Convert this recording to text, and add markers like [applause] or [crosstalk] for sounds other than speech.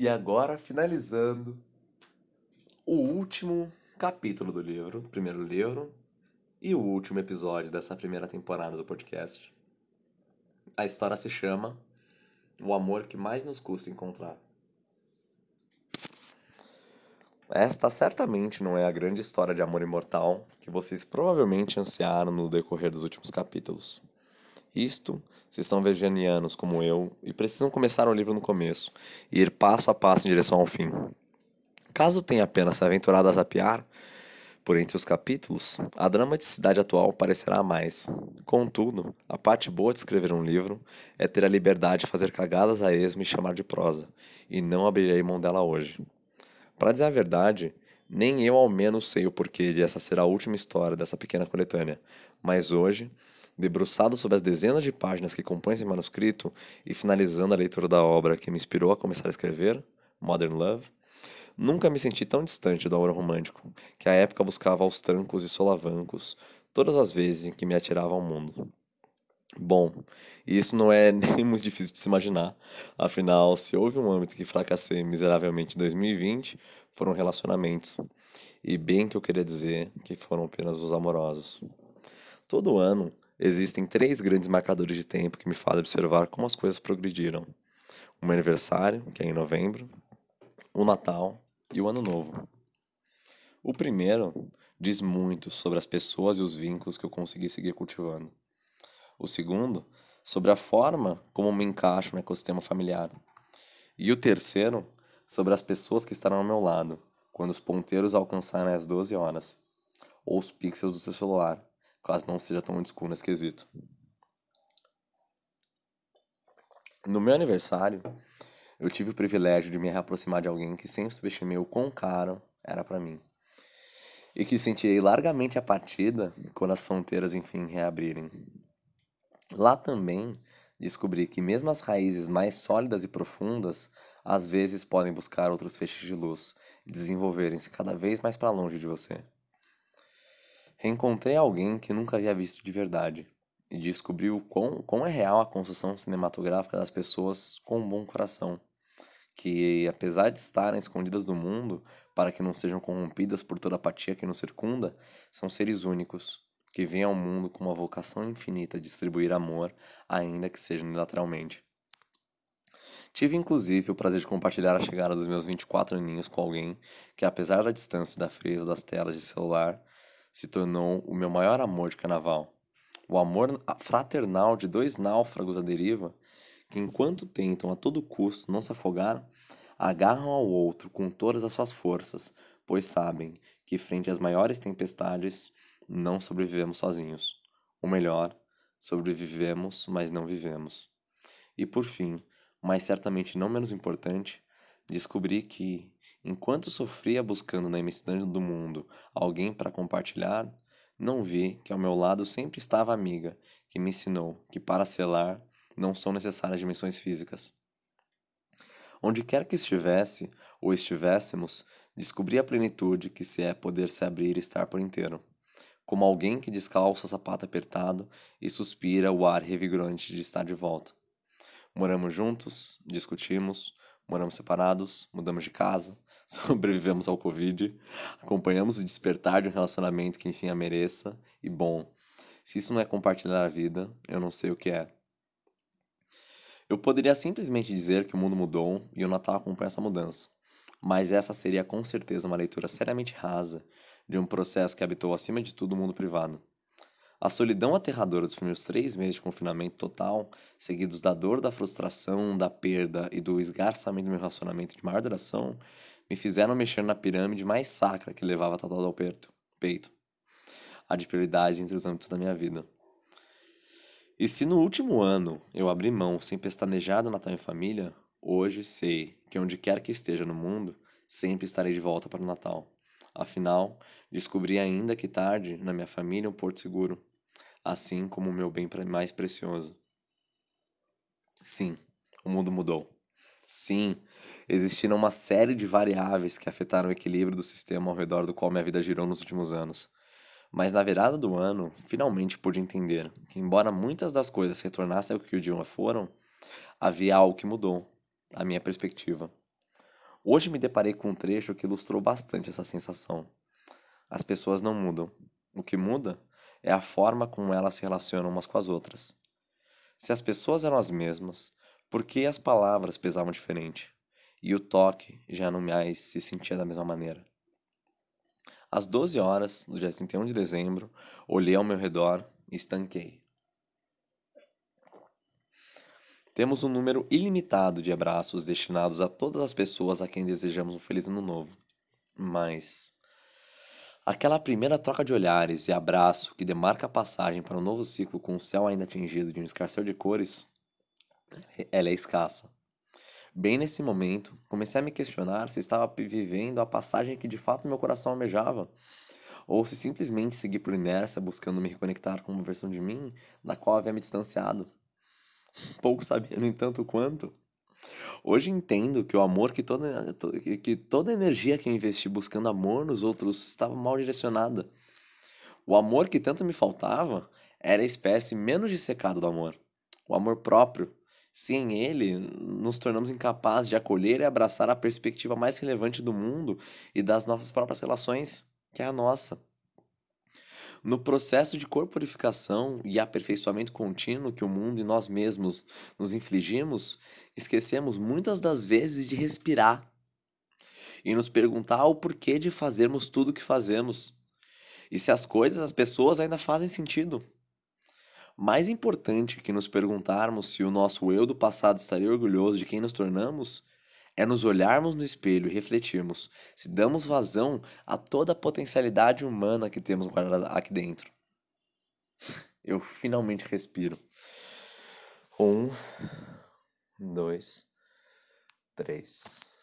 E agora, finalizando o último capítulo do livro, primeiro livro, e o último episódio dessa primeira temporada do podcast. A história se chama O Amor que Mais Nos Custa Encontrar. Esta certamente não é a grande história de amor imortal que vocês provavelmente ansiaram no decorrer dos últimos capítulos. Isto, se são virginianos como eu e precisam começar o livro no começo e ir passo a passo em direção ao fim. Caso tenha apenas se aventurado a zapear por entre os capítulos, a dramaticidade atual parecerá mais. Contudo, a parte boa de escrever um livro é ter a liberdade de fazer cagadas a esmo e chamar de prosa, e não abrirei mão dela hoje. Para dizer a verdade, nem eu ao menos sei o porquê de essa ser a última história dessa pequena coletânea, mas hoje debruçado sobre as dezenas de páginas que compõem esse manuscrito e finalizando a leitura da obra que me inspirou a começar a escrever, Modern Love, nunca me senti tão distante do amor romântico, que à época buscava aos trancos e solavancos todas as vezes em que me atirava ao mundo. Bom, isso não é [laughs] nem muito difícil de se imaginar, afinal, se houve um âmbito que fracassei miseravelmente em 2020, foram relacionamentos. E bem que eu queria dizer que foram apenas os amorosos. Todo ano, Existem três grandes marcadores de tempo que me fazem observar como as coisas progrediram: o meu aniversário, que é em novembro, o Natal e o Ano Novo. O primeiro diz muito sobre as pessoas e os vínculos que eu consegui seguir cultivando. O segundo, sobre a forma como me encaixo no ecossistema familiar. E o terceiro, sobre as pessoas que estarão ao meu lado quando os ponteiros alcançarem as 12 horas, ou os pixels do seu celular, caso não seja tão old school nesse quesito. No meu aniversário, eu tive o privilégio de me reaproximar de alguém que sempre subestimei o quão caro era para mim. E que sentirei largamente a partida quando as fronteiras enfim reabrirem. Lá também descobri que mesmo as raízes mais sólidas e profundas às vezes podem buscar outros feixes de luz e desenvolverem-se cada vez mais para longe de você. Reencontrei alguém que nunca havia visto de verdade e descobri o quão, quão é real a construção cinematográfica das pessoas com um bom coração, que, apesar de estarem escondidas do mundo para que não sejam corrompidas por toda a apatia que nos circunda, são seres únicos, que vêm ao mundo com uma vocação infinita de distribuir amor, ainda que seja unilateralmente. Tive inclusive o prazer de compartilhar a chegada dos meus 24 aninhos com alguém que, apesar da distância e da frieza das telas de celular, se tornou o meu maior amor de carnaval. O amor fraternal de dois náufragos à deriva, que enquanto tentam a todo custo não se afogar, agarram ao outro com todas as suas forças, pois sabem que frente às maiores tempestades não sobrevivemos sozinhos. Ou melhor, sobrevivemos, mas não vivemos. E por fim, mas certamente não menos importante, descobri que, Enquanto sofria buscando na imensidão do mundo alguém para compartilhar, não vi que ao meu lado sempre estava a amiga que me ensinou que para selar não são necessárias dimensões físicas. Onde quer que estivesse ou estivéssemos, descobri a plenitude que se é poder se abrir e estar por inteiro. Como alguém que descalça o sapato apertado e suspira o ar revigorante de estar de volta. Moramos juntos, discutimos, moramos separados, mudamos de casa, [laughs] sobrevivemos ao Covid, acompanhamos o despertar de um relacionamento que enfim a mereça, e bom, se isso não é compartilhar a vida, eu não sei o que é. Eu poderia simplesmente dizer que o mundo mudou e o Natal acompanha essa mudança, mas essa seria com certeza uma leitura seriamente rasa de um processo que habitou acima de tudo o mundo privado. A solidão aterradora dos primeiros três meses de confinamento total, seguidos da dor, da frustração, da perda e do esgarçamento do meu relacionamento de maior duração, me fizeram mexer na pirâmide mais sacra que levava tatuado ao peito. A de prioridades entre os âmbitos da minha vida. E se no último ano eu abri mão sem pestanejar do Natal em família, hoje sei que onde quer que esteja no mundo, sempre estarei de volta para o Natal. Afinal, descobri ainda que tarde, na minha família, um porto seguro assim como o meu bem mais precioso. Sim, o mundo mudou. Sim, existiram uma série de variáveis que afetaram o equilíbrio do sistema ao redor do qual minha vida girou nos últimos anos. Mas na virada do ano, finalmente pude entender que, embora muitas das coisas retornassem ao que o dia foram, havia algo que mudou a minha perspectiva. Hoje me deparei com um trecho que ilustrou bastante essa sensação. As pessoas não mudam. O que muda é a forma como elas se relacionam umas com as outras. Se as pessoas eram as mesmas, por que as palavras pesavam diferente? E o toque já não mais se sentia da mesma maneira. Às 12 horas do dia 31 de dezembro, olhei ao meu redor e estanquei. Temos um número ilimitado de abraços destinados a todas as pessoas a quem desejamos um feliz ano novo. Mas aquela primeira troca de olhares e abraço que demarca a passagem para um novo ciclo com o céu ainda atingido de um escarcel de cores, ela é escassa. Bem nesse momento, comecei a me questionar se estava vivendo a passagem que de fato meu coração almejava, ou se simplesmente segui por inércia buscando me reconectar com uma versão de mim da qual havia me distanciado. Pouco sabia, no entanto, quanto. Hoje entendo que o amor que toda, que toda energia que eu investi buscando amor nos outros estava mal direcionada. O amor que tanto me faltava era a espécie menos dissecada do amor. O amor próprio, sem ele, nos tornamos incapazes de acolher e abraçar a perspectiva mais relevante do mundo e das nossas próprias relações, que é a nossa. No processo de corporificação e aperfeiçoamento contínuo que o mundo e nós mesmos nos infligimos, esquecemos muitas das vezes de respirar e nos perguntar o porquê de fazermos tudo o que fazemos e se as coisas, as pessoas ainda fazem sentido. Mais importante que nos perguntarmos se o nosso eu do passado estaria orgulhoso de quem nos tornamos, é nos olharmos no espelho e refletirmos se damos vazão a toda a potencialidade humana que temos guardada aqui dentro. Eu finalmente respiro. Um, dois, três.